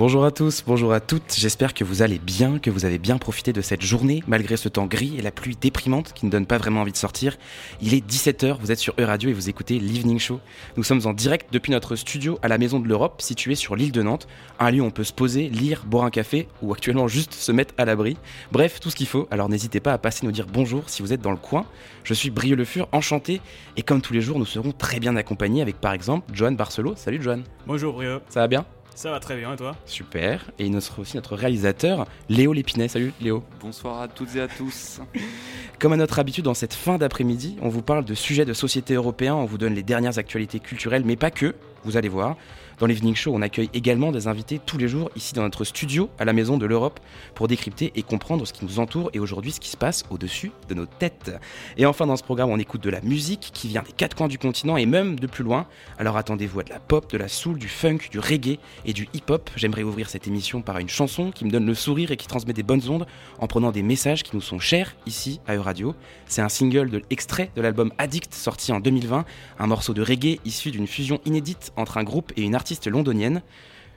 Bonjour à tous, bonjour à toutes, j'espère que vous allez bien, que vous avez bien profité de cette journée malgré ce temps gris et la pluie déprimante qui ne donne pas vraiment envie de sortir. Il est 17h, vous êtes sur E-Radio et vous écoutez l'Evening Show. Nous sommes en direct depuis notre studio à la Maison de l'Europe située sur l'île de Nantes, un lieu où on peut se poser, lire, boire un café ou actuellement juste se mettre à l'abri. Bref, tout ce qu'il faut, alors n'hésitez pas à passer nous dire bonjour si vous êtes dans le coin. Je suis Brieux Le Fur, enchanté et comme tous les jours nous serons très bien accompagnés avec par exemple Johan Barcelo. Salut Johan. Bonjour Brieux. Ça va bien? Ça va très bien et toi Super. Et notre, aussi notre réalisateur, Léo Lépinet. Salut Léo. Bonsoir à toutes et à tous. Comme à notre habitude, dans cette fin d'après-midi, on vous parle de sujets de société européens, on vous donne les dernières actualités culturelles, mais pas que, vous allez voir. Dans l'Evening Show, on accueille également des invités tous les jours ici dans notre studio à la Maison de l'Europe pour décrypter et comprendre ce qui nous entoure et aujourd'hui ce qui se passe au-dessus de nos têtes. Et enfin, dans ce programme, on écoute de la musique qui vient des quatre coins du continent et même de plus loin. Alors attendez-vous à de la pop, de la soul, du funk, du reggae et du hip-hop. J'aimerais ouvrir cette émission par une chanson qui me donne le sourire et qui transmet des bonnes ondes en prenant des messages qui nous sont chers ici à Euradio. C'est un single de extrait de l'album Addict sorti en 2020, un morceau de reggae issu d'une fusion inédite entre un groupe et une artiste londonienne.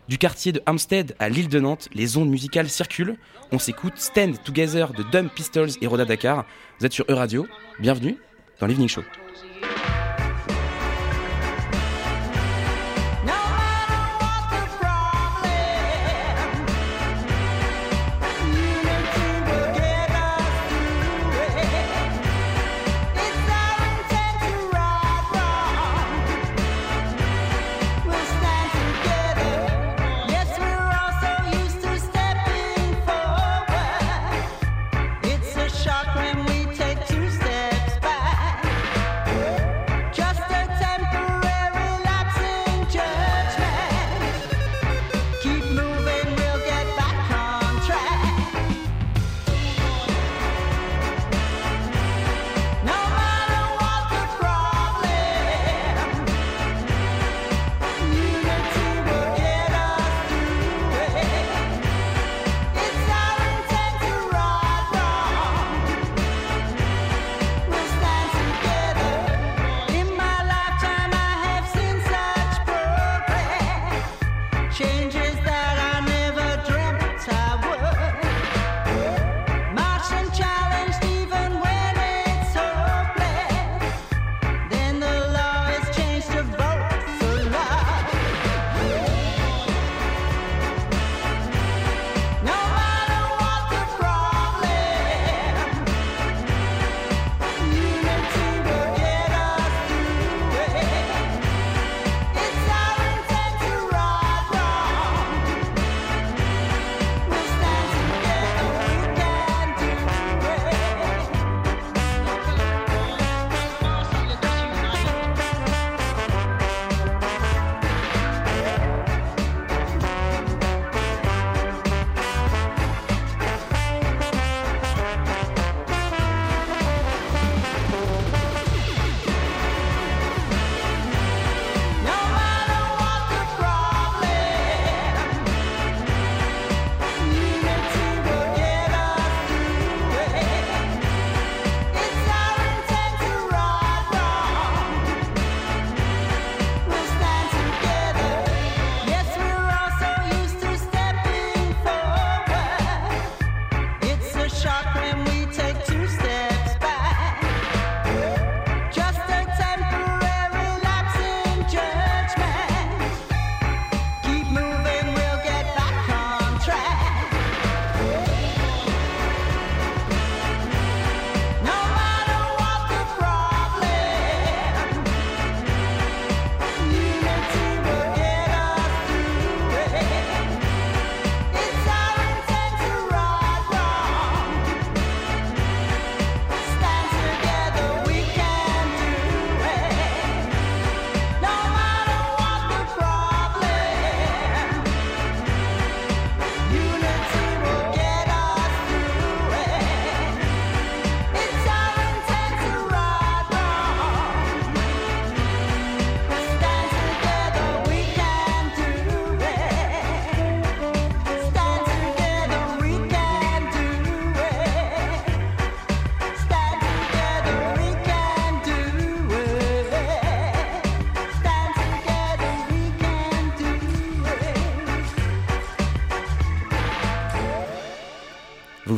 Du quartier de Hampstead à l'île de Nantes, les ondes musicales circulent. On s'écoute Stand Together de Dumb Pistols et Roda Dakar. Vous êtes sur E-Radio. Bienvenue dans l'Evening Show.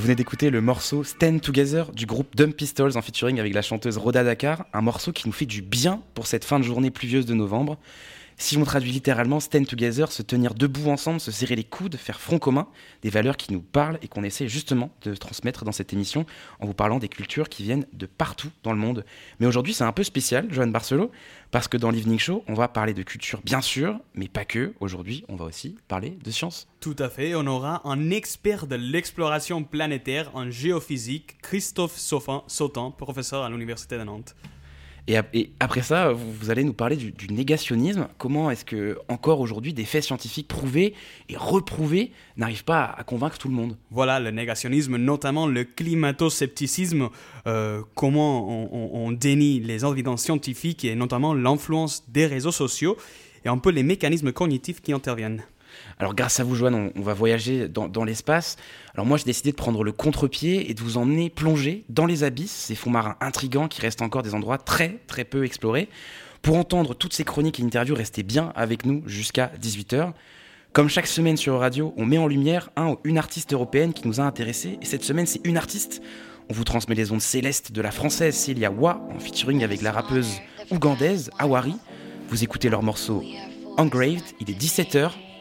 Venez d'écouter le morceau Stand Together du groupe Dumb Pistols en featuring avec la chanteuse Rhoda Dakar, un morceau qui nous fait du bien pour cette fin de journée pluvieuse de novembre. Si on traduit littéralement stand together, se tenir debout ensemble, se serrer les coudes, faire front commun, des valeurs qui nous parlent et qu'on essaie justement de transmettre dans cette émission en vous parlant des cultures qui viennent de partout dans le monde. Mais aujourd'hui, c'est un peu spécial, Joanne Barcelo, parce que dans l'Evening Show, on va parler de culture, bien sûr, mais pas que. Aujourd'hui, on va aussi parler de science. Tout à fait, on aura un expert de l'exploration planétaire en géophysique, Christophe Sautin, professeur à l'Université de Nantes. Et, après ça, vous, allez nous parler du, négationnisme. Comment est-ce que, encore aujourd'hui, des faits scientifiques prouvés et reprouvés n'arrivent pas à, convaincre tout le monde? Voilà, le négationnisme, notamment le climato-scepticisme, euh, comment on, dénie les évidences scientifiques et notamment l'influence des réseaux sociaux et un peu les mécanismes cognitifs qui interviennent. Alors grâce à vous, Joanne, on, va voyager dans, l'espace. Alors moi, j'ai décidé de prendre le contre-pied et de vous emmener plonger dans les abysses, ces fonds marins intrigants qui restent encore des endroits très très peu explorés. Pour entendre toutes ces chroniques et interviews, restez bien avec nous jusqu'à 18h. Comme chaque semaine sur Radio, on met en lumière un ou une artiste européenne qui nous a intéressés. Et cette semaine, c'est une artiste. On vous transmet les ondes célestes de la française Celia Wa en featuring avec la rappeuse ougandaise Awari. Vous écoutez leur morceau Engraved, il est 17h,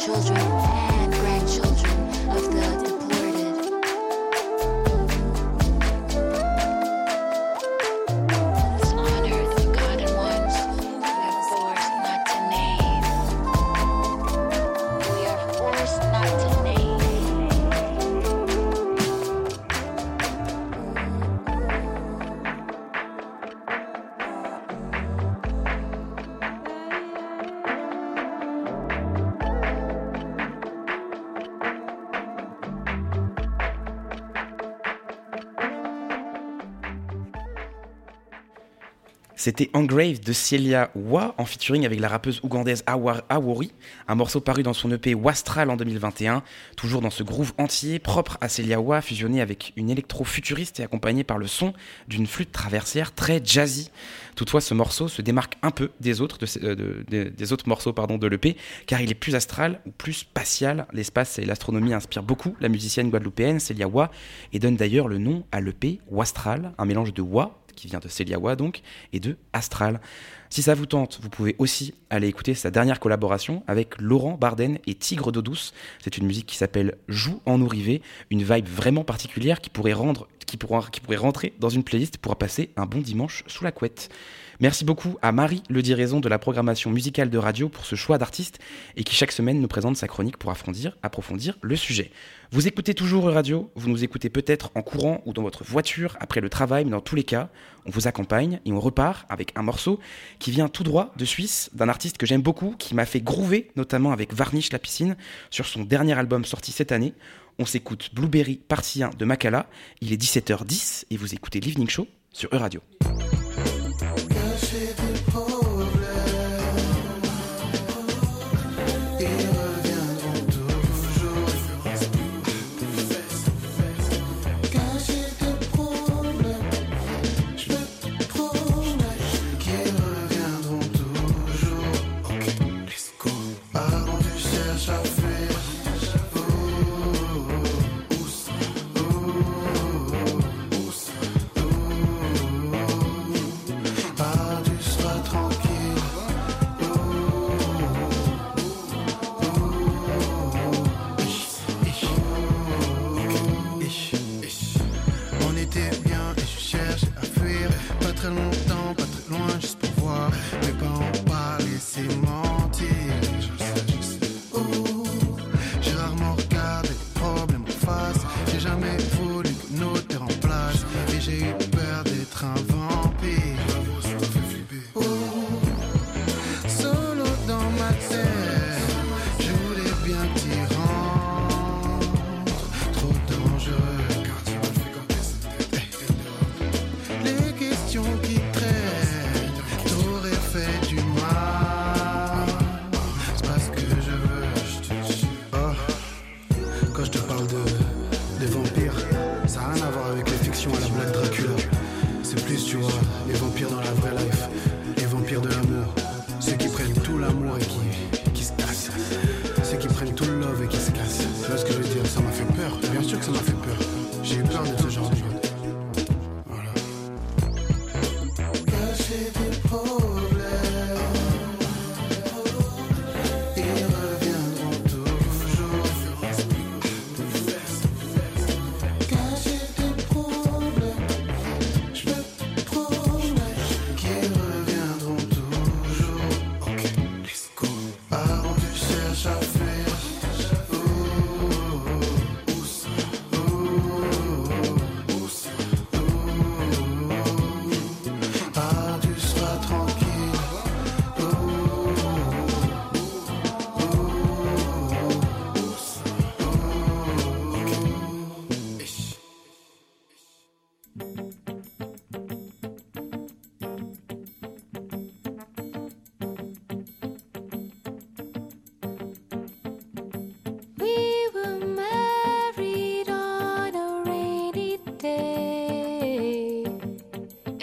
children. C'était Engrave de Celia Wa en featuring avec la rappeuse ougandaise Awori, un morceau paru dans son EP Wastral en 2021, toujours dans ce groove entier propre à Celia Wa, fusionné avec une électro-futuriste et accompagné par le son d'une flûte traversière très jazzy. Toutefois, ce morceau se démarque un peu des autres, de, des autres morceaux pardon, de l'EP, car il est plus astral ou plus spatial. L'espace et l'astronomie inspirent beaucoup la musicienne guadeloupéenne Celia Wa et donne d'ailleurs le nom à l'EP Wastral, un mélange de Wa qui vient de Celiawa donc, et de Astral. Si ça vous tente, vous pouvez aussi aller écouter sa dernière collaboration avec Laurent Barden et Tigre d'eau douce. C'est une musique qui s'appelle Joue en nous une vibe vraiment particulière qui pourrait rendre qui pourrait rentrer dans une playlist pour passer un bon dimanche sous la couette. Merci beaucoup à Marie Le Diraison de la programmation musicale de radio pour ce choix d'artiste et qui chaque semaine nous présente sa chronique pour approfondir, le sujet. Vous écoutez toujours Radio, vous nous écoutez peut-être en courant ou dans votre voiture après le travail, mais dans tous les cas, on vous accompagne et on repart avec un morceau qui vient tout droit de Suisse d'un artiste que j'aime beaucoup, qui m'a fait groover, notamment avec Varnish la piscine, sur son dernier album sorti cette année. On s'écoute Blueberry partie 1 de Makala. Il est 17h10 et vous écoutez l'Evening Show sur E-Radio.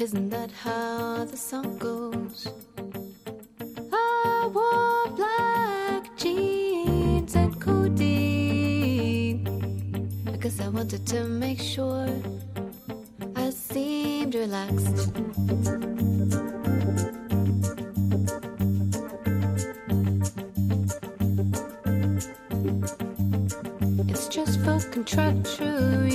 Isn't that how the song goes? I wore black jeans and codeine. I guess I wanted to make sure I seemed relaxed. It's just for contractual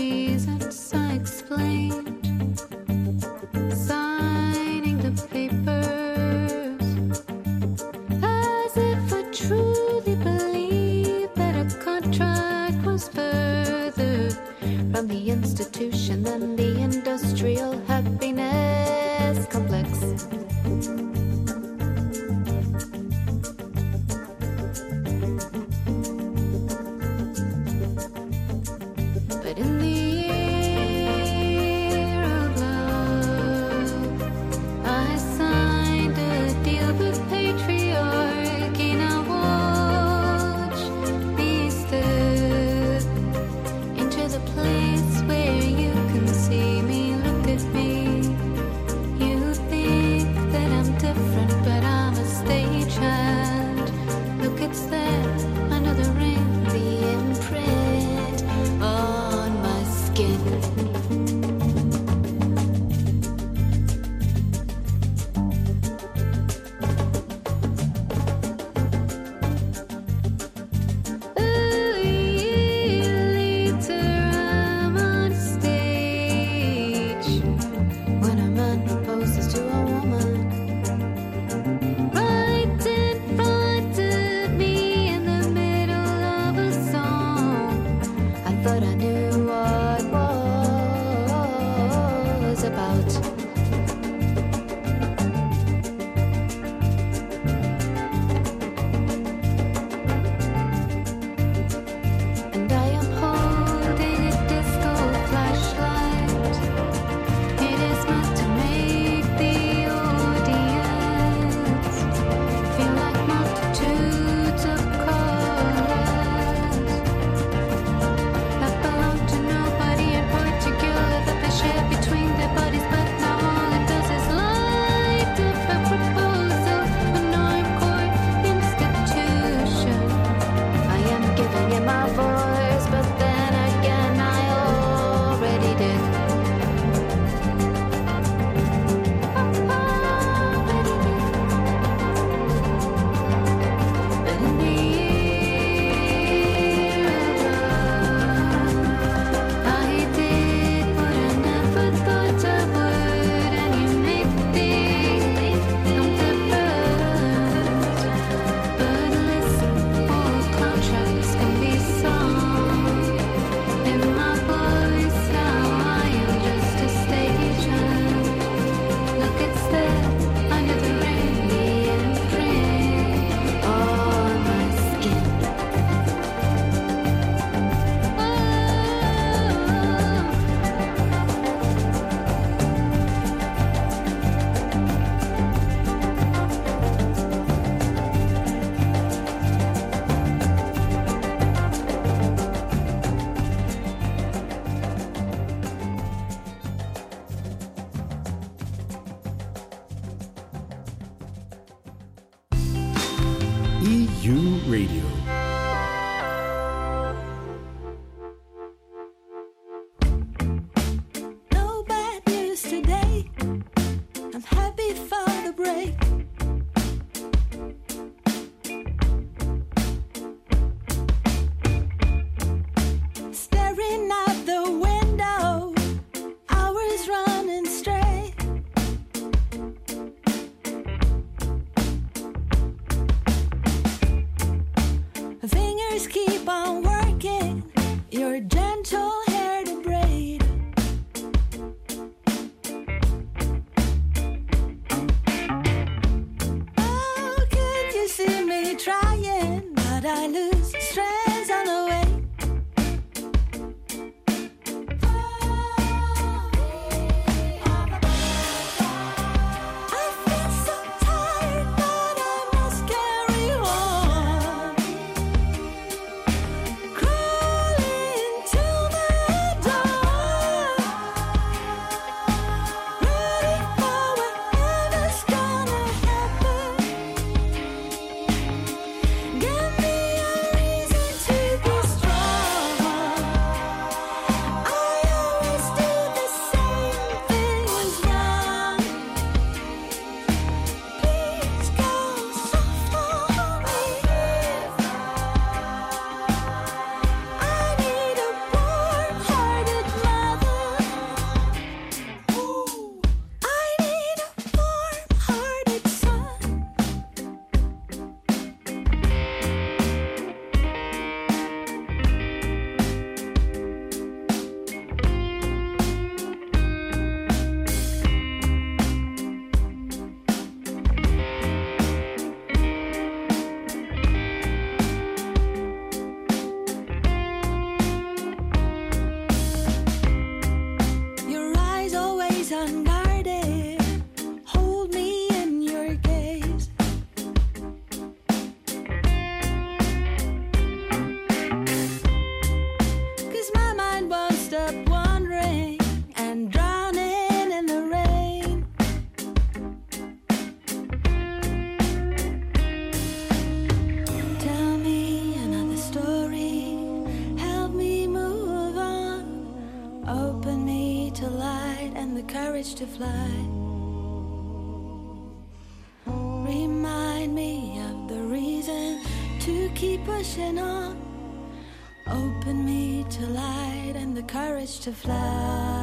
Remind me of the reason to keep pushing on. Open me to light and the courage to fly.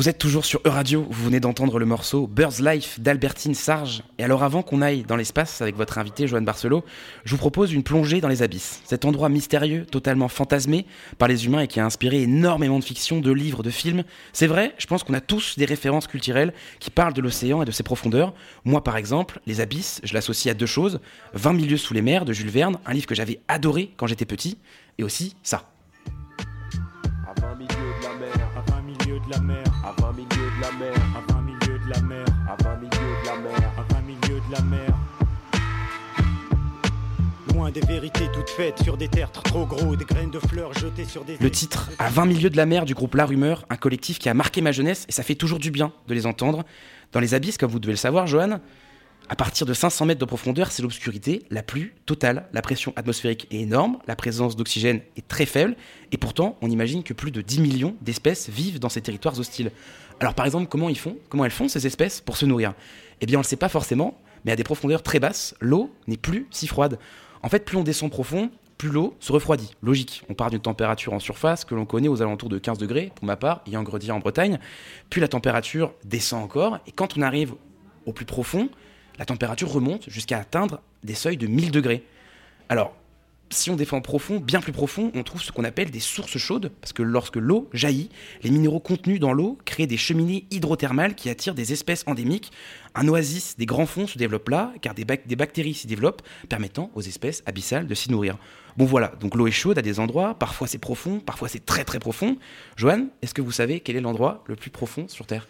Vous êtes toujours sur E-Radio, vous venez d'entendre le morceau Bird's Life d'Albertine Sarge. Et alors avant qu'on aille dans l'espace avec votre invité Joanne Barcelo, je vous propose une plongée dans les abysses. Cet endroit mystérieux, totalement fantasmé par les humains et qui a inspiré énormément de fiction, de livres, de films. C'est vrai, je pense qu'on a tous des références culturelles qui parlent de l'océan et de ses profondeurs. Moi par exemple, les abysses, je l'associe à deux choses. 20 milieux sous les mers de Jules Verne, un livre que j'avais adoré quand j'étais petit, et aussi ça. De la mer, à 20 milieux de la mer, à 20 milieux de la mer, à 20 milieux de la mer. à 20 milieux de la mer. Loin des vérités toutes faites sur des tertres trop gros, des graines de fleurs jetées sur des. Le titre, À 20 milieux de la mer du groupe La Rumeur, un collectif qui a marqué ma jeunesse et ça fait toujours du bien de les entendre. Dans les abysses, comme vous devez le savoir, Johan, à partir de 500 mètres de profondeur, c'est l'obscurité la plus totale. La pression atmosphérique est énorme, la présence d'oxygène est très faible, et pourtant, on imagine que plus de 10 millions d'espèces vivent dans ces territoires hostiles. Alors, par exemple, comment ils font Comment elles font ces espèces pour se nourrir? Eh bien, on ne le sait pas forcément, mais à des profondeurs très basses, l'eau n'est plus si froide. En fait, plus on descend profond, plus l'eau se refroidit. Logique, on part d'une température en surface que l'on connaît aux alentours de 15 degrés, pour ma part, ayant grandi en Bretagne, puis la température descend encore, et quand on arrive au plus profond, la température remonte jusqu'à atteindre des seuils de 1000 degrés. Alors, si on défend profond, bien plus profond, on trouve ce qu'on appelle des sources chaudes, parce que lorsque l'eau jaillit, les minéraux contenus dans l'eau créent des cheminées hydrothermales qui attirent des espèces endémiques. Un oasis des grands fonds se développe là, car des, des bactéries s'y développent, permettant aux espèces abyssales de s'y nourrir. Bon voilà, donc l'eau est chaude à des endroits, parfois c'est profond, parfois c'est très très profond. Joanne, est-ce que vous savez quel est l'endroit le plus profond sur Terre?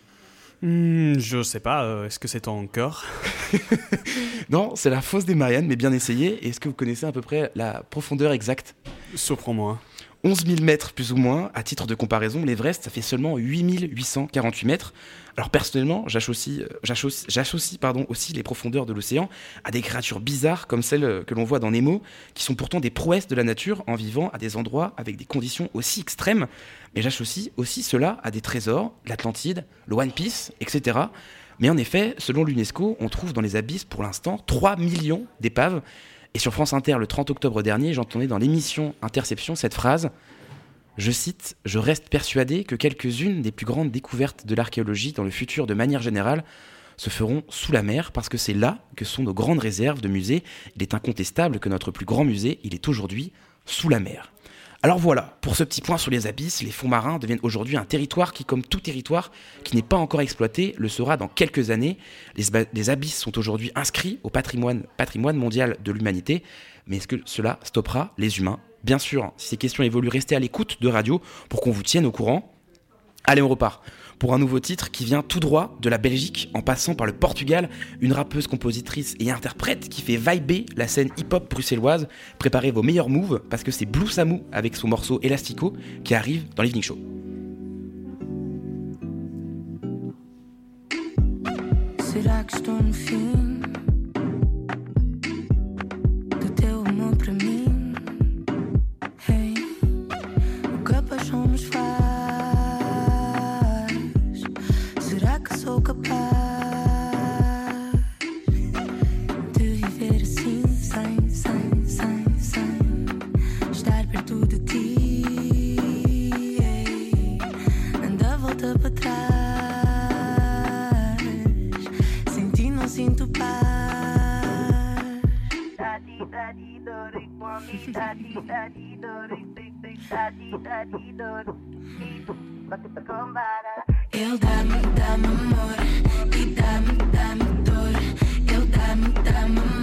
Hmm, je sais pas, euh, est-ce que c'est cœur? Non, c'est la fosse des Mariannes, mais bien essayé. Est-ce que vous connaissez à peu près la profondeur exacte? Surprends-moi. 11 000 mètres plus ou moins. À titre de comparaison, l'Everest, ça fait seulement 8 848 mètres. Alors personnellement, j'associe, euh, aussi les profondeurs de l'océan à des créatures bizarres comme celles euh, que l'on voit dans Nemo, qui sont pourtant des prouesses de la nature en vivant à des endroits avec des conditions aussi extrêmes. Mais j'associe aussi cela à des trésors, l'Atlantide, le One Piece, etc. Mais en effet, selon l'UNESCO, on trouve dans les abysses pour l'instant 3 millions d'épaves. Et sur France Inter, le 30 octobre dernier, j'entendais dans l'émission Interception cette phrase Je cite Je reste persuadé que quelques-unes des plus grandes découvertes de l'archéologie dans le futur de manière générale se feront sous la mer parce que c'est là que sont nos grandes réserves de musées. Il est incontestable que notre plus grand musée, il est aujourd'hui sous la mer. Alors voilà, pour ce petit point sur les abysses, les fonds marins deviennent aujourd'hui un territoire qui, comme tout territoire qui n'est pas encore exploité, le sera dans quelques années. Les, abysses sont aujourd'hui inscrits au patrimoine, patrimoine mondial de l'humanité, mais est-ce que cela stoppera les humains? Bien sûr, si ces questions évoluent, restez à l'écoute de radio pour qu'on vous tienne au courant. Allez, on repart. Pour un nouveau titre qui vient tout droit de la Belgique en passant par le Portugal, une rappeuse, compositrice et interprète qui fait vibrer la scène hip-hop bruxelloise. Préparez vos meilleurs moves parce que c'est Blue Samu avec son morceau Elastico qui arrive dans l'Evening Show. sinto paz. Eu dá-me, dá-me amor e dá-me, dá-me dor. Eu dá-me, dá-me amor.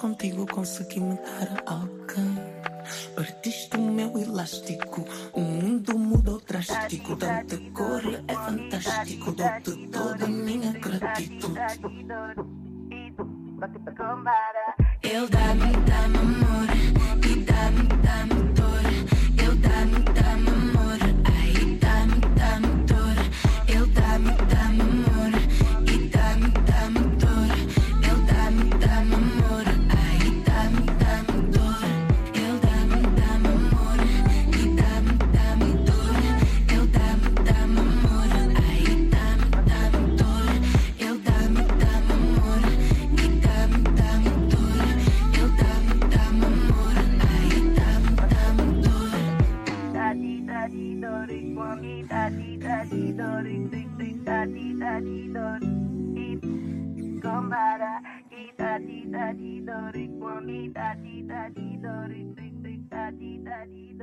contigo consegui mudar. di da ri, gua mi da di da di da ri, ding ding da di da di da.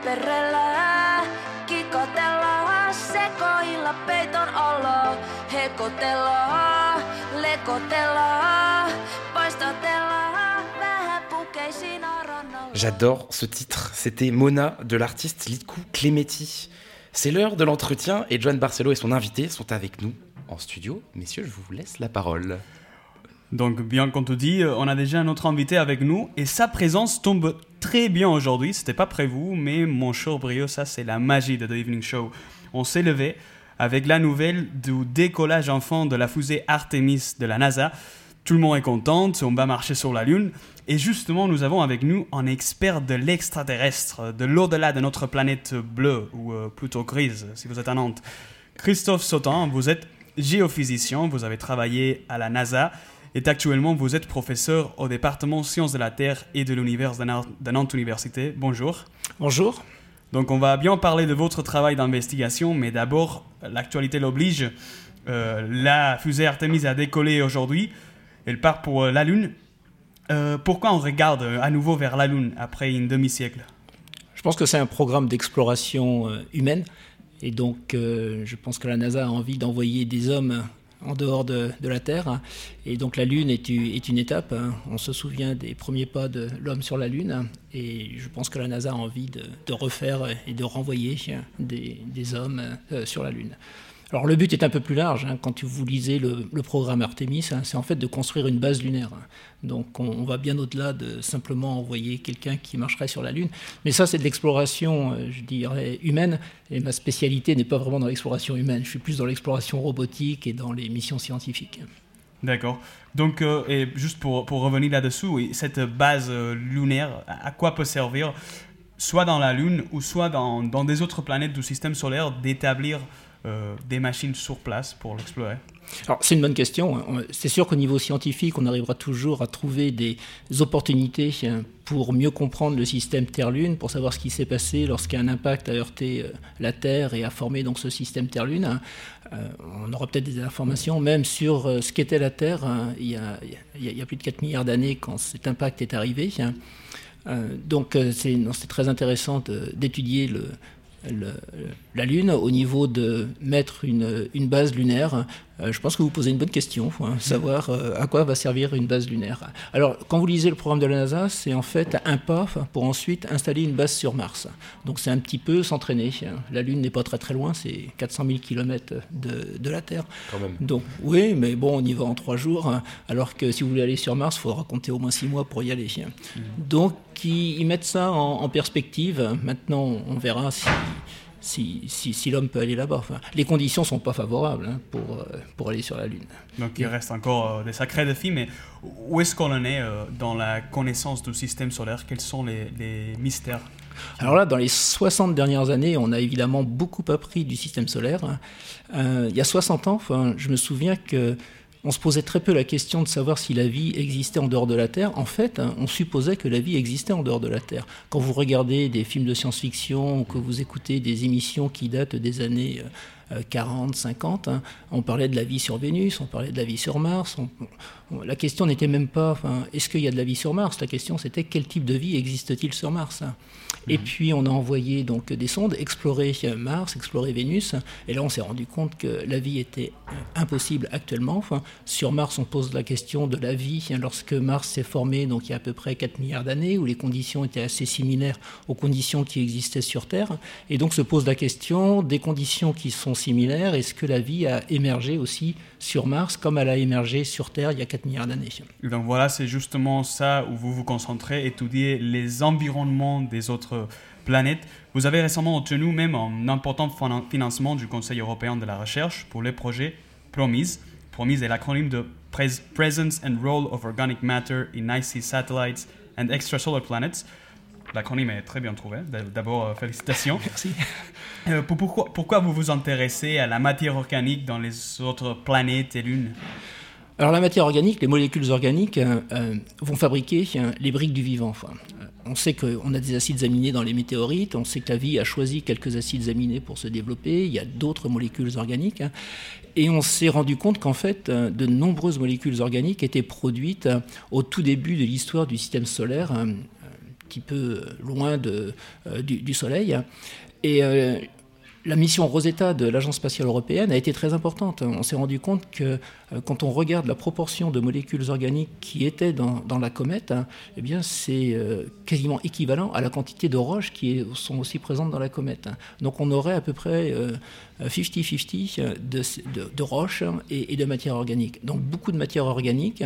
Leperellä, kikotella, sekoilla peiton olo. Hekotella, lekotella, poistotella, vähän pukeisiin arannolla. J'adore ce titre. C'était Mona de l'artiste Liku Clemeti. C'est l'heure de l'entretien et Joan Barcelo et son invité sont avec nous en studio. Messieurs, je vous laisse la parole. Donc, bien qu'on te dit, euh, on a déjà un autre invité avec nous et sa présence tombe très bien aujourd'hui. C'était pas prévu, mais mon cher Brio, ça c'est la magie de The Evening Show. On s'est levé avec la nouvelle du décollage enfant de la fusée Artemis de la NASA. Tout le monde est content, on va marcher sur la Lune. Et justement, nous avons avec nous un expert de l'extraterrestre, de l'au-delà de notre planète bleue, ou euh, plutôt grise, si vous êtes à Nantes. Christophe Sautin, vous êtes géophysicien, vous avez travaillé à la NASA et actuellement vous êtes professeur au département sciences de la Terre et de l'univers de Nan- de Nantes Université. Bonjour. Bonjour. Donc on va bien parler de votre travail d'investigation, mais d'abord, l'actualité l'oblige. Euh, la fusée Artemis a décollé aujourd'hui. Elle part pour euh, la Lune. Euh, pourquoi on regarde à nouveau vers la Lune après une demi-siècle? Je pense que c'est un programme d'exploration humaine. Et donc, euh, je pense que la NASA a envie d'envoyer des hommes en dehors de, de la Terre. Et donc, la Lune est, une étape. hein. On se souvient des premiers pas de l'homme sur la Lune. Et je pense que la NASA a envie de, refaire et de renvoyer des, des hommes euh, sur la Lune. Alors le but est un peu plus large. hein. Quand vous lisez le, programme Artemis, hein, c'est en fait de construire une base lunaire. Donc on, va bien au-delà de simplement envoyer quelqu'un qui marcherait sur la Lune. Mais ça, c'est de l'exploration, euh, je dirais, humaine. Et ma spécialité n'est pas vraiment dans l'exploration humaine. Je suis plus dans l'exploration robotique et dans les missions scientifiques. D'accord. Donc, euh, et juste pour, revenir là-dessous, cette base euh, lunaire, à quoi peut servir, soit dans la Lune ou soit dans des autres planètes du système solaire, d'établir euh, des machines sur place pour l'explorer Alors, c'est une bonne question. hein. C'est sûr qu'au niveau scientifique, on arrivera toujours à trouver des opportunités hein, pour mieux comprendre le système Terre-Lune, pour savoir ce qui s'est passé lorsqu'un impact a heurté euh, la Terre et a formé donc ce système Terre-Lune. hein. Euh, on aura peut-être des informations même sur ce qu'était la Terre il, y a, il y a- plus de 4 milliards d'années quand cet impact est arrivé. donc c'est très intéressant d'étudier le, le- la Lune au niveau de mettre une, une base lunaire. Euh, je pense que vous posez une bonne question, hein, savoir euh, à quoi va servir une base lunaire. Alors, quand vous lisez le programme de la NASA, c'est en fait un pas pour ensuite installer une base sur Mars. Donc, c'est un petit peu s'entraîner. La Lune n'est pas très très loin, c'est 400 000 km de, de la Terre. Quand même. Donc, oui, mais bon, on y va en trois jours, hein, alors que si vous voulez aller sur Mars, il faudra compter au moins six mois pour y aller. hein. Donc, ils, ils mettent ça en, en perspective. Maintenant, on verra si, si, si, si l'homme peut aller là-bas. Enfin, les conditions ne sont pas favorables hein, pour, euh, pour aller sur la Lune. Donc, il reste encore euh, des sacrés défis, mais où est-ce qu'on en est euh, dans la connaissance du système solaire? Quels sont les, les mystères? Alors là, dans les 60 dernières années, on a évidemment beaucoup appris du système solaire. Euh, il y a 60 ans, enfin, je me souviens que on se posait très peu la question de savoir si la vie existait en dehors de la Terre. En fait, hein, on supposait que la vie existait en dehors de la Terre. Quand vous regardez des films de science-fiction ou que vous écoutez des émissions qui datent des années euh, 40, 50, hein, on parlait de la vie sur Vénus, on parlait de la vie sur Mars. la question n'était même pas est-ce qu'il y a de la vie sur Mars? La question c'était quel type de vie existe-t-il sur Mars et puis on a envoyé donc des sondes explorer euh, Mars, explorer Vénus, et là on s'est rendu compte que la vie était euh, impossible actuellement. Enfin, sur Mars, on pose la question de la vie. Lorsque Mars s'est formé, donc il y a à peu près 4 milliards d'années, où les conditions étaient assez similaires aux conditions qui existaient sur Terre, et donc se pose la question des conditions qui sont similaires, est-ce que la vie a émergé aussi sur Mars comme elle a émergé sur Terre il y a 4 milliards d'années? Donc voilà, c'est justement ça où vous vous concentrez, étudier les environnements des autres planètes. Vous avez récemment obtenu même un important finan- financement du Conseil européen de la recherche pour le projet PROMISE. PROMISE est l'acronyme de Pres- Presence and Role of Organic Matter in Icy Satellites and Extrasolar Planets. L'acronyme est très bien trouvé. D'abord, euh, félicitations. Merci. Euh, pour- pourquoi, pourquoi vous vous intéressez à la matière organique dans les autres planètes et lunes? Alors la matière organique, les molécules organiques euh, euh, vont fabriquer euh, les briques du vivant. On sait qu'on a des acides aminés dans les météorites, on sait que la vie a choisi quelques acides aminés pour se développer, il y a d'autres molécules organiques, hein, et on s'est rendu compte qu'en fait, de nombreuses molécules organiques étaient produites au tout début de l'histoire du système solaire. hein, petit peu loin du, du Soleil. Et la mission Rosetta de l'Agence spatiale européenne a été très importante. On s'est rendu compte que euh, quand on regarde la proportion de molécules organiques qui étaient dans, la comète, hein, eh bien c'est euh, quasiment équivalent à la quantité de roches qui sont aussi présentes dans la comète. Donc on aurait à peu près euh, 50-50 de, de, roches et, et de matière organique. Donc beaucoup de matière organique.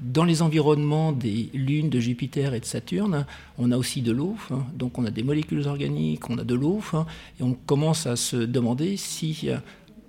Dans les environnements des lunes de Jupiter et de Saturne, on a aussi de l'eau, hein. donc on a des molécules organiques, on a de l'eau, hein, et on commence à se demander si, euh,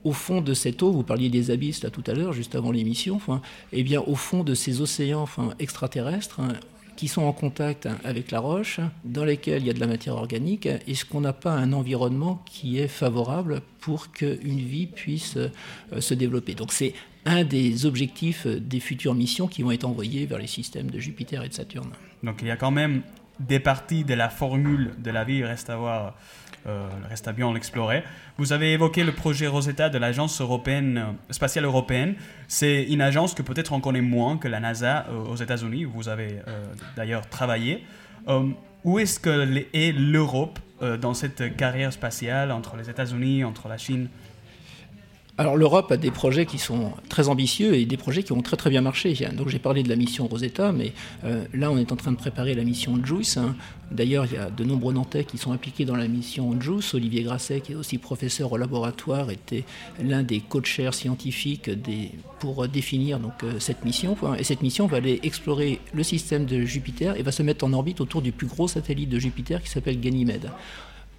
au fond de cette eau, vous parliez des abysses là tout à l'heure, juste avant l'émission, enfin, eh bien au fond de ces océans extraterrestres, hein, qui sont en contact hein, avec la roche, dans lesquels il y a de la matière organique, est-ce qu'on n'a pas un environnement qui est favorable pour qu'une vie puisse euh, se développer? Donc c'est un des objectifs euh, des futures missions qui vont être envoyées vers les systèmes de Jupiter et de Saturne. Donc il y a quand même des parties de la formule de la vie, reste à voir, euh, reste à bien l'explorer. Vous avez évoqué le projet Rosetta de l'agence européenne euh, spatiale européenne. C'est une agence que peut-être on connaît moins que la NASA euh, aux États-Unis. où Vous avez d'ailleurs travaillé. Où est-ce que est l'Europe dans cette carrière spatiale entre les États-Unis, entre la Chine Alors l'Europe a des projets qui sont très ambitieux et des projets qui ont très très bien marché. Donc j'ai parlé de la mission Rosetta, mais euh, là on est en train de préparer la mission JUICE. hein. D'ailleurs il y a de nombreux Nantais qui sont impliqués dans la mission JUICE. Olivier Grasset, qui est aussi professeur au laboratoire, était l'un des co-chairs scientifiques pour définir donc, euh, cette mission. Et cette mission va aller explorer le système de Jupiter et va se mettre en orbite autour du plus gros satellite de Jupiter qui s'appelle Ganymède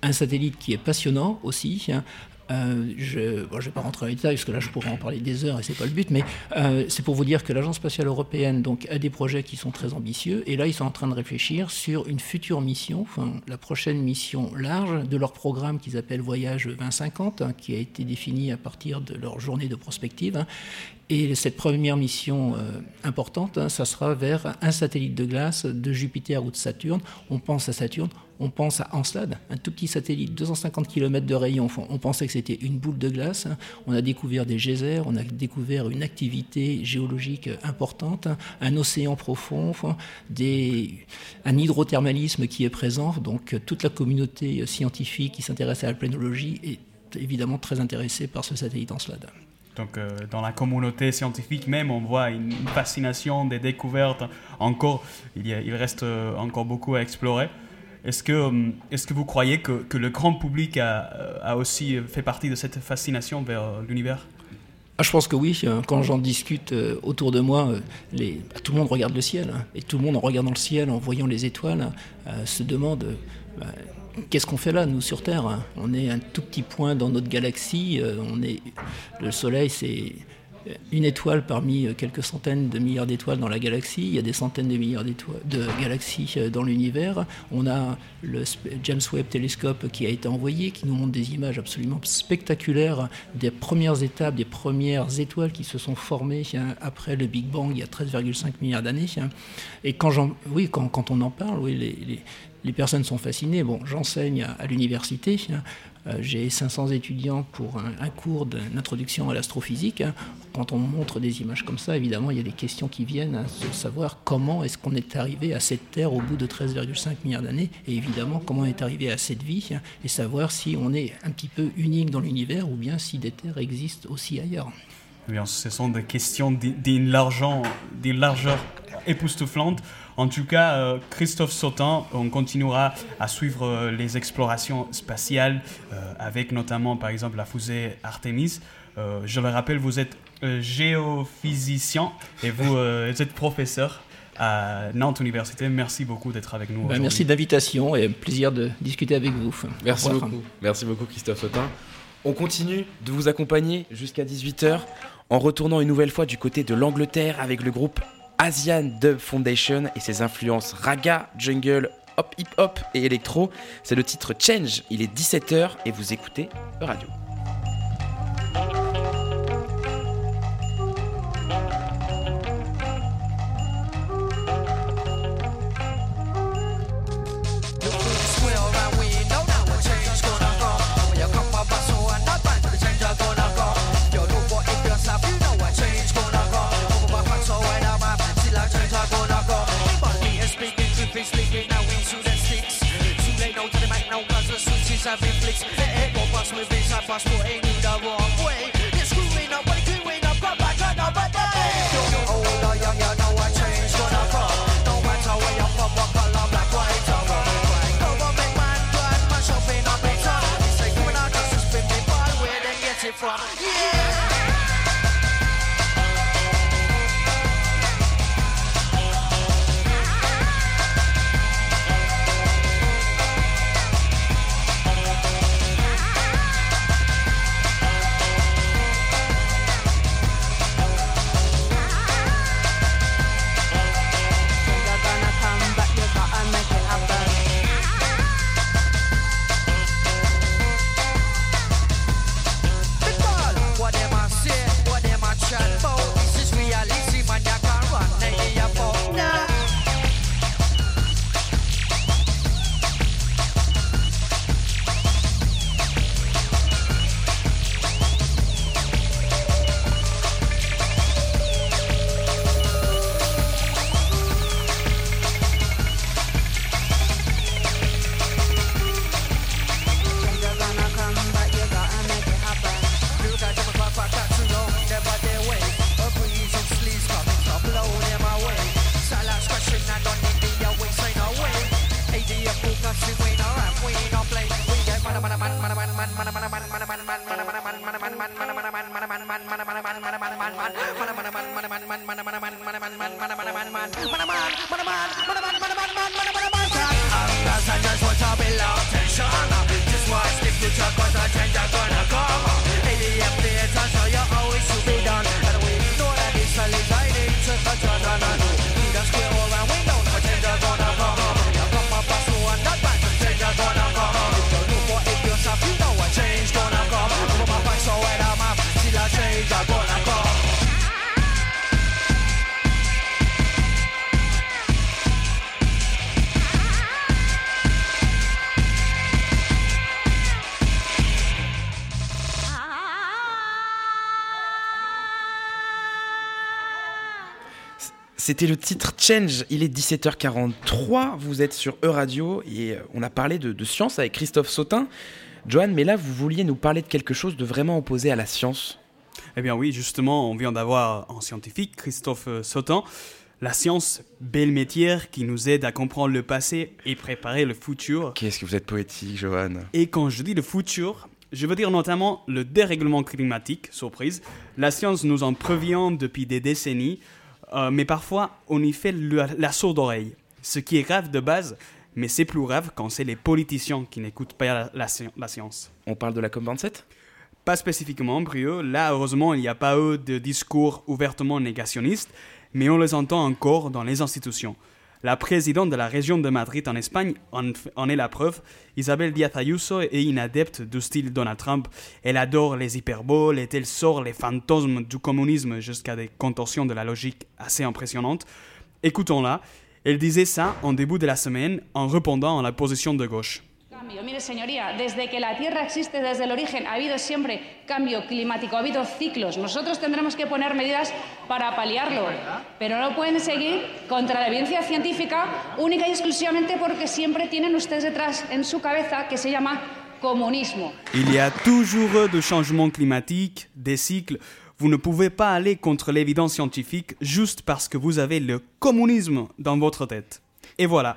un satellite qui est passionnant aussi. hein. Euh, je ne vais pas rentrer dans les détails parce que là je pourrais en parler des heures et c'est pas le but, mais euh, c'est pour vous dire que l'Agence spatiale européenne donc, a des projets qui sont très ambitieux et là ils sont en train de réfléchir sur une future mission, enfin la prochaine mission large de leur programme qu'ils appellent Voyage 2050, hein, qui a été défini à partir de leur journée de prospective. hein. Et cette première mission euh, importante, hein, ça sera vers un satellite de glace de Jupiter ou de Saturne. On pense à Saturne, on pense à Encelade, un tout petit satellite, 250 km de rayon. On pensait que c'était une boule de glace. hein. On a découvert des geysers, on a découvert une activité géologique importante, un océan profond, des, un hydrothermalisme qui est présent. Donc euh, toute la communauté scientifique qui s'intéresse à la planologie est évidemment très intéressée par ce satellite Encelade. Donc, euh, dans la communauté scientifique même, on voit une fascination des découvertes. Encore, il, reste euh, encore beaucoup à explorer. Est-ce que, euh, est-ce que vous croyez que, le grand public a, aussi fait partie de cette fascination vers l'univers? Ah, je pense que oui. euh, Quand j'en discute autour de moi, bah, tout le monde regarde le ciel. hein. et tout le monde, en regardant le ciel, en voyant les étoiles, euh, se demande bah, qu'est-ce qu'on fait là, nous, sur Terre On est un tout petit point dans notre galaxie. euh, on est, le Soleil, c'est une étoile parmi euh, quelques centaines de milliards d'étoiles dans la galaxie. Il y a des centaines de milliards de galaxies euh, dans l'univers. On a le James Webb Telescope qui a été envoyé, qui nous montre des images absolument spectaculaires des premières étapes, des premières étoiles qui se sont formées hein, après le Big Bang il y a 13,5 milliards d'années. hein. Et quand, oui, quand, on en parle, oui, les- les personnes sont fascinées. Bon, j'enseigne à, à l'université. hein. Euh, J'ai 500 étudiants pour un, cours d'introduction à l'astrophysique. hein. Quand on montre des images comme ça, évidemment, il y a des questions qui viennent, de savoir comment est-ce qu'on est arrivé à cette Terre au bout de 13,5 milliards d'années, et évidemment comment on est arrivé à cette vie, hein, et savoir si on est un petit peu unique dans l'univers ou bien si des terres existent aussi ailleurs. Eh bien, ce sont des questions d'une largeur, époustouflante. En tout cas, euh, Christophe Sautin, on continuera à suivre euh, les explorations spatiales euh, avec notamment, par exemple, la fusée Artemis. Je le rappelle, vous êtes géophysicien et vous êtes professeur à Nantes Université. Merci beaucoup d'être avec nous. Ben, merci de l'invitation et plaisir de discuter avec vous. Merci beaucoup. Merci beaucoup Christophe Sautin. On continue de vous accompagner jusqu'à 18h en retournant une nouvelle fois du côté de l'Angleterre avec le groupe Asian Dub Foundation et ses influences raga, jungle, hop hip hop et électro. C'est le titre Change. Il est 17h et vous écoutez Radio. go the wrong way You're screwing up, up, come back another day. Older, young, you know I change what I'm from No matter where you're from, what color, black, white or wrong Government man, brand, They say criminal justice, bring me ball, where they get it from? C'était le titre Change. Il est 17h43. Vous êtes sur E-Radio et euh, on a parlé de, de science avec Christophe Sautin. Johan, mais là, vous vouliez nous parler de quelque chose de vraiment opposé à la science. Eh bien oui, justement, on vient d'avoir un scientifique, Christophe euh, Sautin. La science, belle métier qui nous aide à comprendre le passé et préparer le futur. Qu'est-ce que vous êtes poétique, Johan Et quand je dis le futur, je veux dire notamment le dérèglement climatique, surprise. La science nous en prévient depuis des décennies, euh, mais parfois on y fait le- la sourde oreille. Ce qui est grave de base, mais c'est plus grave quand c'est les politiciens qui n'écoutent pas la- la sci- la science. On parle de la COP27 Pas spécifiquement, Brio. Là, heureusement, il n'y a pas eu de discours ouvertement négationnistes, mais on les entend encore dans les institutions. La présidente de la région de Madrid en Espagne en, est la preuve. Isabel Díaz Ayuso est une adepte du style Donald Trump. Elle adore les hyperboles et elle sort les fantômes du communisme jusqu'à des contorsions de la logique assez impressionnantes. Écoutons-la. Elle disait ça en début de la semaine en répondant à la position de gauche. Cambio. Mire, señoría, desde que la Tierra existe desde el origen ha habido siempre cambio climático, ha habido ciclos. Nosotros tendremos que poner medidas para paliarlo, pero no pueden seguir contra la evidencia científica única y exclusivamente porque siempre tienen ustedes detrás en su cabeza que se llama comunismo. Il y a toujours de changements climatiques, des cycles. Vous ne pouvez pas aller contre l'évidence scientifique juste parce que vous avez le communisme dans votre tête. Et voilà.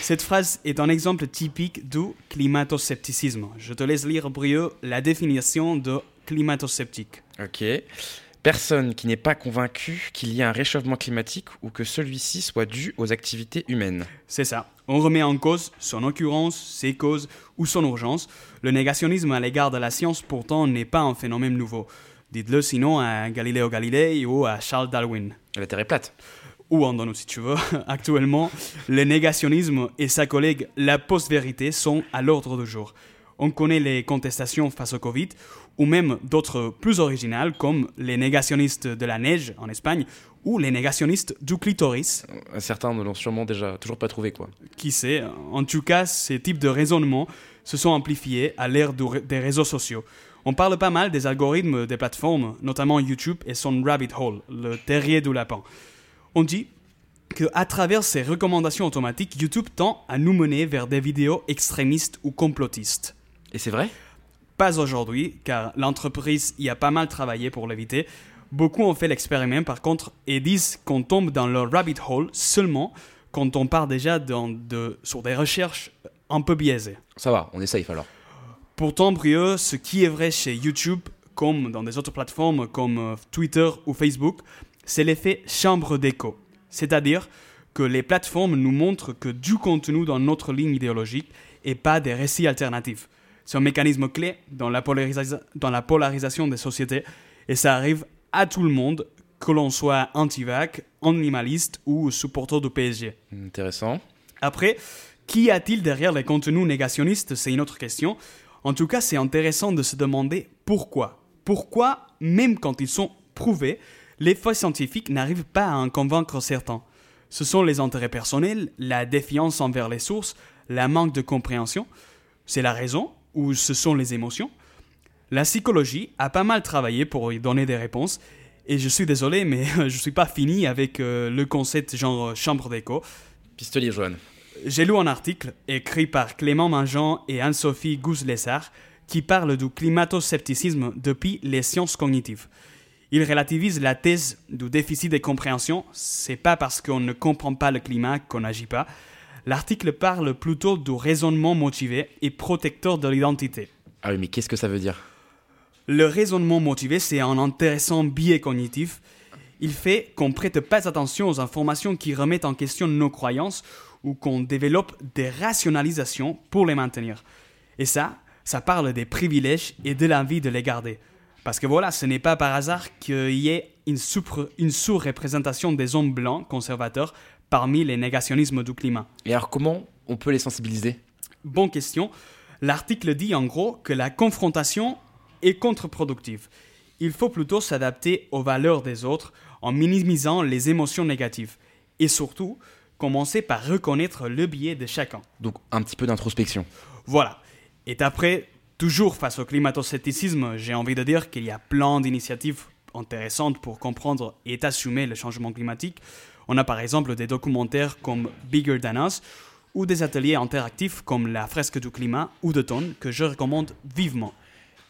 Cette phrase est un exemple typique du climato-scepticisme. Je te laisse lire, Brieux, la définition de climato-sceptique. Ok. Personne qui n'est pas convaincu qu'il y a un réchauffement climatique ou que celui-ci soit dû aux activités humaines. C'est ça. On remet en cause son occurrence, ses causes ou son urgence. Le négationnisme à l'égard de la science, pourtant, n'est pas un phénomène nouveau. Dites-le sinon à Galileo Galilei ou à Charles Darwin. La Terre est plate. Ou en Andalou si tu veux. Actuellement, le négationnisme et sa collègue la post-vérité sont à l'ordre du jour. On connaît les contestations face au Covid, ou même d'autres plus originales comme les négationnistes de la neige en Espagne, ou les négationnistes du clitoris. Certains ne l'ont sûrement déjà toujours pas trouvé, quoi. Qui sait En tout cas, ces types de raisonnements se sont amplifiés à l'ère des réseaux sociaux. On parle pas mal des algorithmes des plateformes, notamment YouTube et son rabbit hole, le terrier du lapin. On dit que à travers ces recommandations automatiques, YouTube tend à nous mener vers des vidéos extrémistes ou complotistes. Et c'est vrai? Pas aujourd'hui, car l'entreprise y a pas mal travaillé pour l'éviter. Beaucoup ont fait l'expériment par contre et disent qu'on tombe dans le rabbit hole seulement quand on part déjà dans de, sur des recherches un peu biaisées. Ça va, on est safe alors. Pourtant, Brieux, ce qui est vrai chez YouTube, comme dans des autres plateformes comme euh, Twitter ou Facebook, c'est l'effet chambre d'écho. C'est-à-dire que les plateformes nous montrent que du contenu dans notre ligne idéologique et pas des récits alternatifs. C'est un mécanisme clé dans la, polarisa- dans la polarisation des sociétés et ça arrive à tout le monde, que l'on soit anti-vac, animaliste ou supporter du PSG. Intéressant. Après, qui a-t-il derrière les contenus négationnistes? C'est une autre question. En tout cas, c'est intéressant de se demander pourquoi. Pourquoi, même quand ils sont prouvés, les faits scientifiques n'arrivent pas à en convaincre certains Ce sont les intérêts personnels, la défiance envers les sources, la manque de compréhension. C'est la raison ou ce sont les émotions La psychologie a pas mal travaillé pour y donner des réponses. Et je suis désolé, mais je suis pas fini avec euh, le concept genre euh, chambre d'écho. Pistolier jaune. J'ai lu un article écrit par Clément Mangeant et Anne-Sophie Gouze-Lessard qui parle du climato-scepticisme depuis les sciences cognitives. Il relativise la thèse du déficit de compréhension. C'est pas parce qu'on ne comprend pas le climat qu'on n'agit pas. L'article parle plutôt du raisonnement motivé et protecteur de l'identité. Ah oui, mais qu'est-ce que ça veut dire? Le raisonnement motivé, c'est un intéressant biais cognitif. Il fait qu'on prête pas attention aux informations qui remettent en question nos croyances ou qu'on développe des rationalisations pour les maintenir. Et ça, ça parle des privilèges et de l'envie de les garder. Parce que voilà, ce n'est pas par hasard qu'il y ait une, sous-représentation des hommes blancs conservateurs parmi les négationnismes du climat. Et alors comment on peut les sensibiliser? Bonne question. L'article dit en gros que la confrontation est contre-productive. Il faut plutôt s'adapter aux valeurs des autres en minimisant les émotions négatives. Et surtout, commencer par reconnaître le biais de chacun. Donc un petit peu d'introspection. Voilà. Et après, toujours face au climato-scepticisme, j'ai envie de dire qu'il y a plein d'initiatives intéressantes pour comprendre et assumer le changement climatique. On a par exemple des documentaires comme Bigger Than Us ou des ateliers interactifs comme la fresque du climat ou de tonnes que je recommande vivement.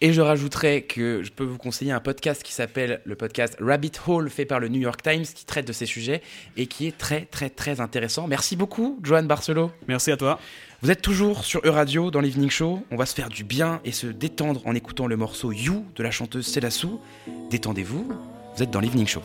Et je rajouterais que je peux vous conseiller un podcast qui s'appelle le podcast Rabbit Hole fait par le New York Times qui traite de ces sujets et qui est très très très intéressant. Merci beaucoup Joanne Barcelo. Merci à toi. Vous êtes toujours sur Euradio dans l'Evening Show. On va se faire du bien et se détendre en écoutant le morceau You de la chanteuse Selassou. Détendez-vous, vous êtes dans l'Evening Show.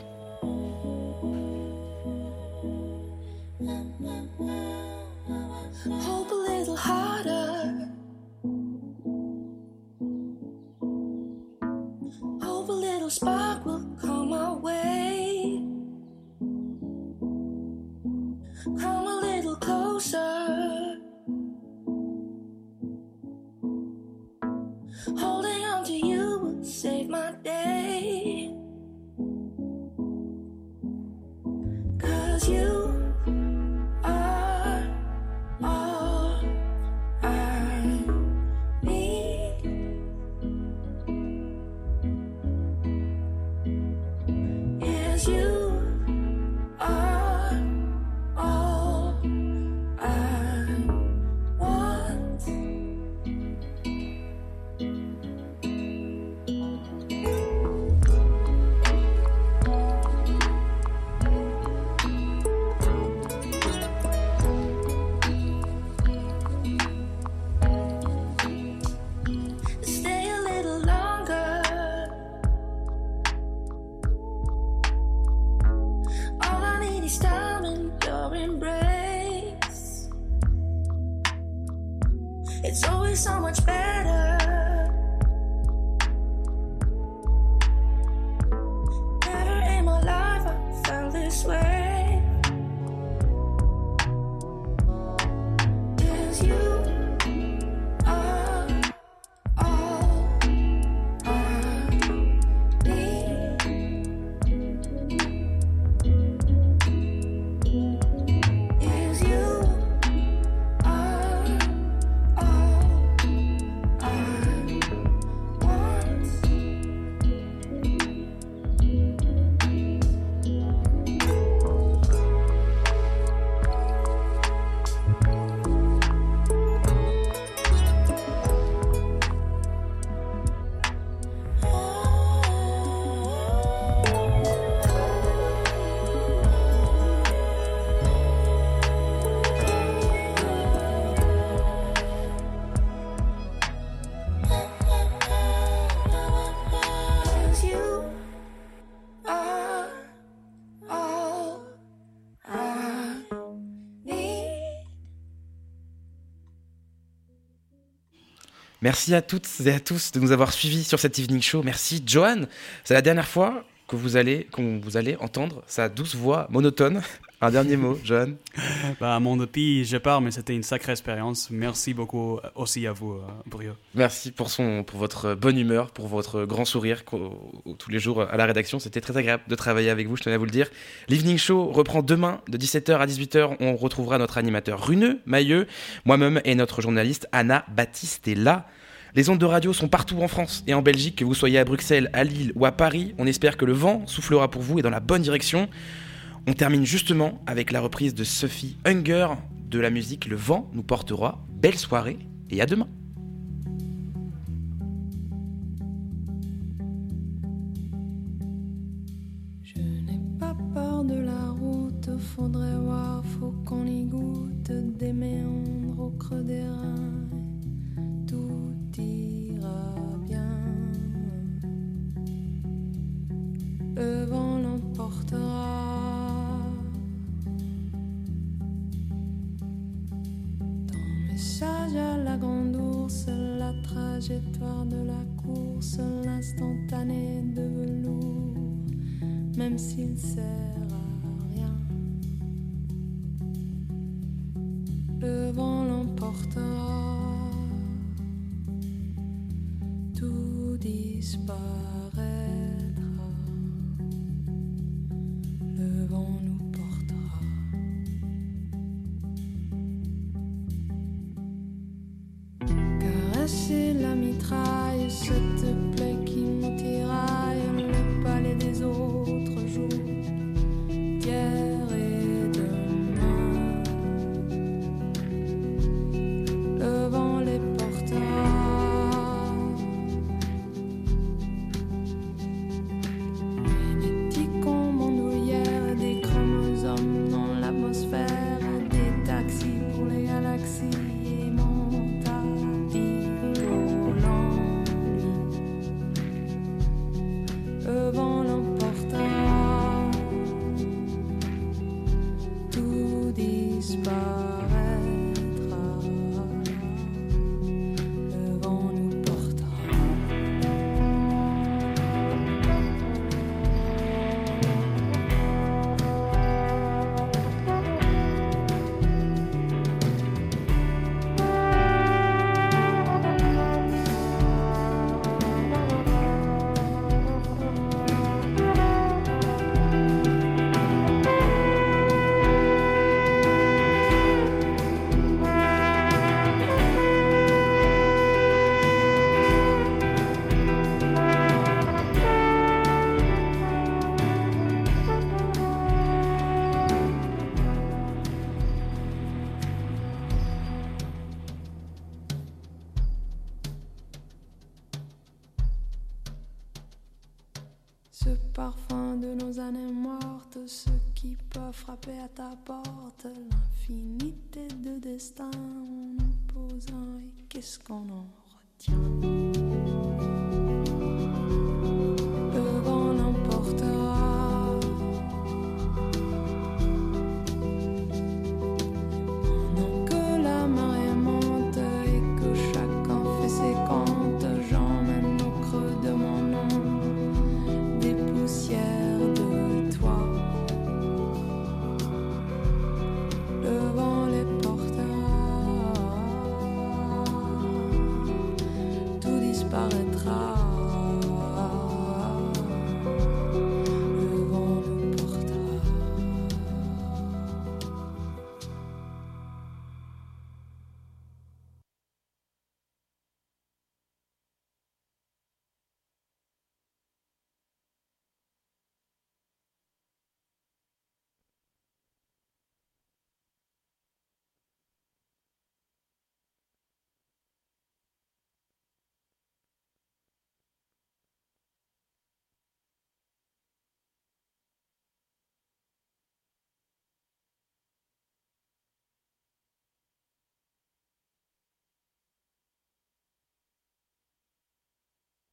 Merci à toutes et à tous de nous avoir suivis sur cette evening show. Merci Johan. C'est la dernière fois que vous allez, vous allez entendre sa douce voix monotone. Un dernier mot, Johan. Bah, mon depuis, je pars, mais c'était une sacrée expérience. Merci beaucoup aussi à vous, euh, Brio. Merci pour, son, pour votre bonne humeur, pour votre grand sourire tous les jours à la rédaction. C'était très agréable de travailler avec vous, je tenais à vous le dire. L'Evening Show reprend demain de 17h à 18h. On retrouvera notre animateur Runeux, Mailleux, moi-même et notre journaliste Anna Battistella. Les ondes de radio sont partout en France et en Belgique, que vous soyez à Bruxelles, à Lille ou à Paris. On espère que le vent soufflera pour vous et dans la bonne direction. On termine justement avec la reprise de Sophie Hunger de la musique Le vent nous portera. Belle soirée et à demain. Je n'ai pas peur de la route, faudrait voir, faut qu'on y goûte des méandres au creux des reins. Tout ira bien. Le vent Message à la grande ours, la trajectoire de la course, l'instantané de velours même s'il sert à rien. Le vent l'emportera, tout disparaîtra. À ta porte, l'infinité de destin en opposant, et qu'est-ce qu'on en retient?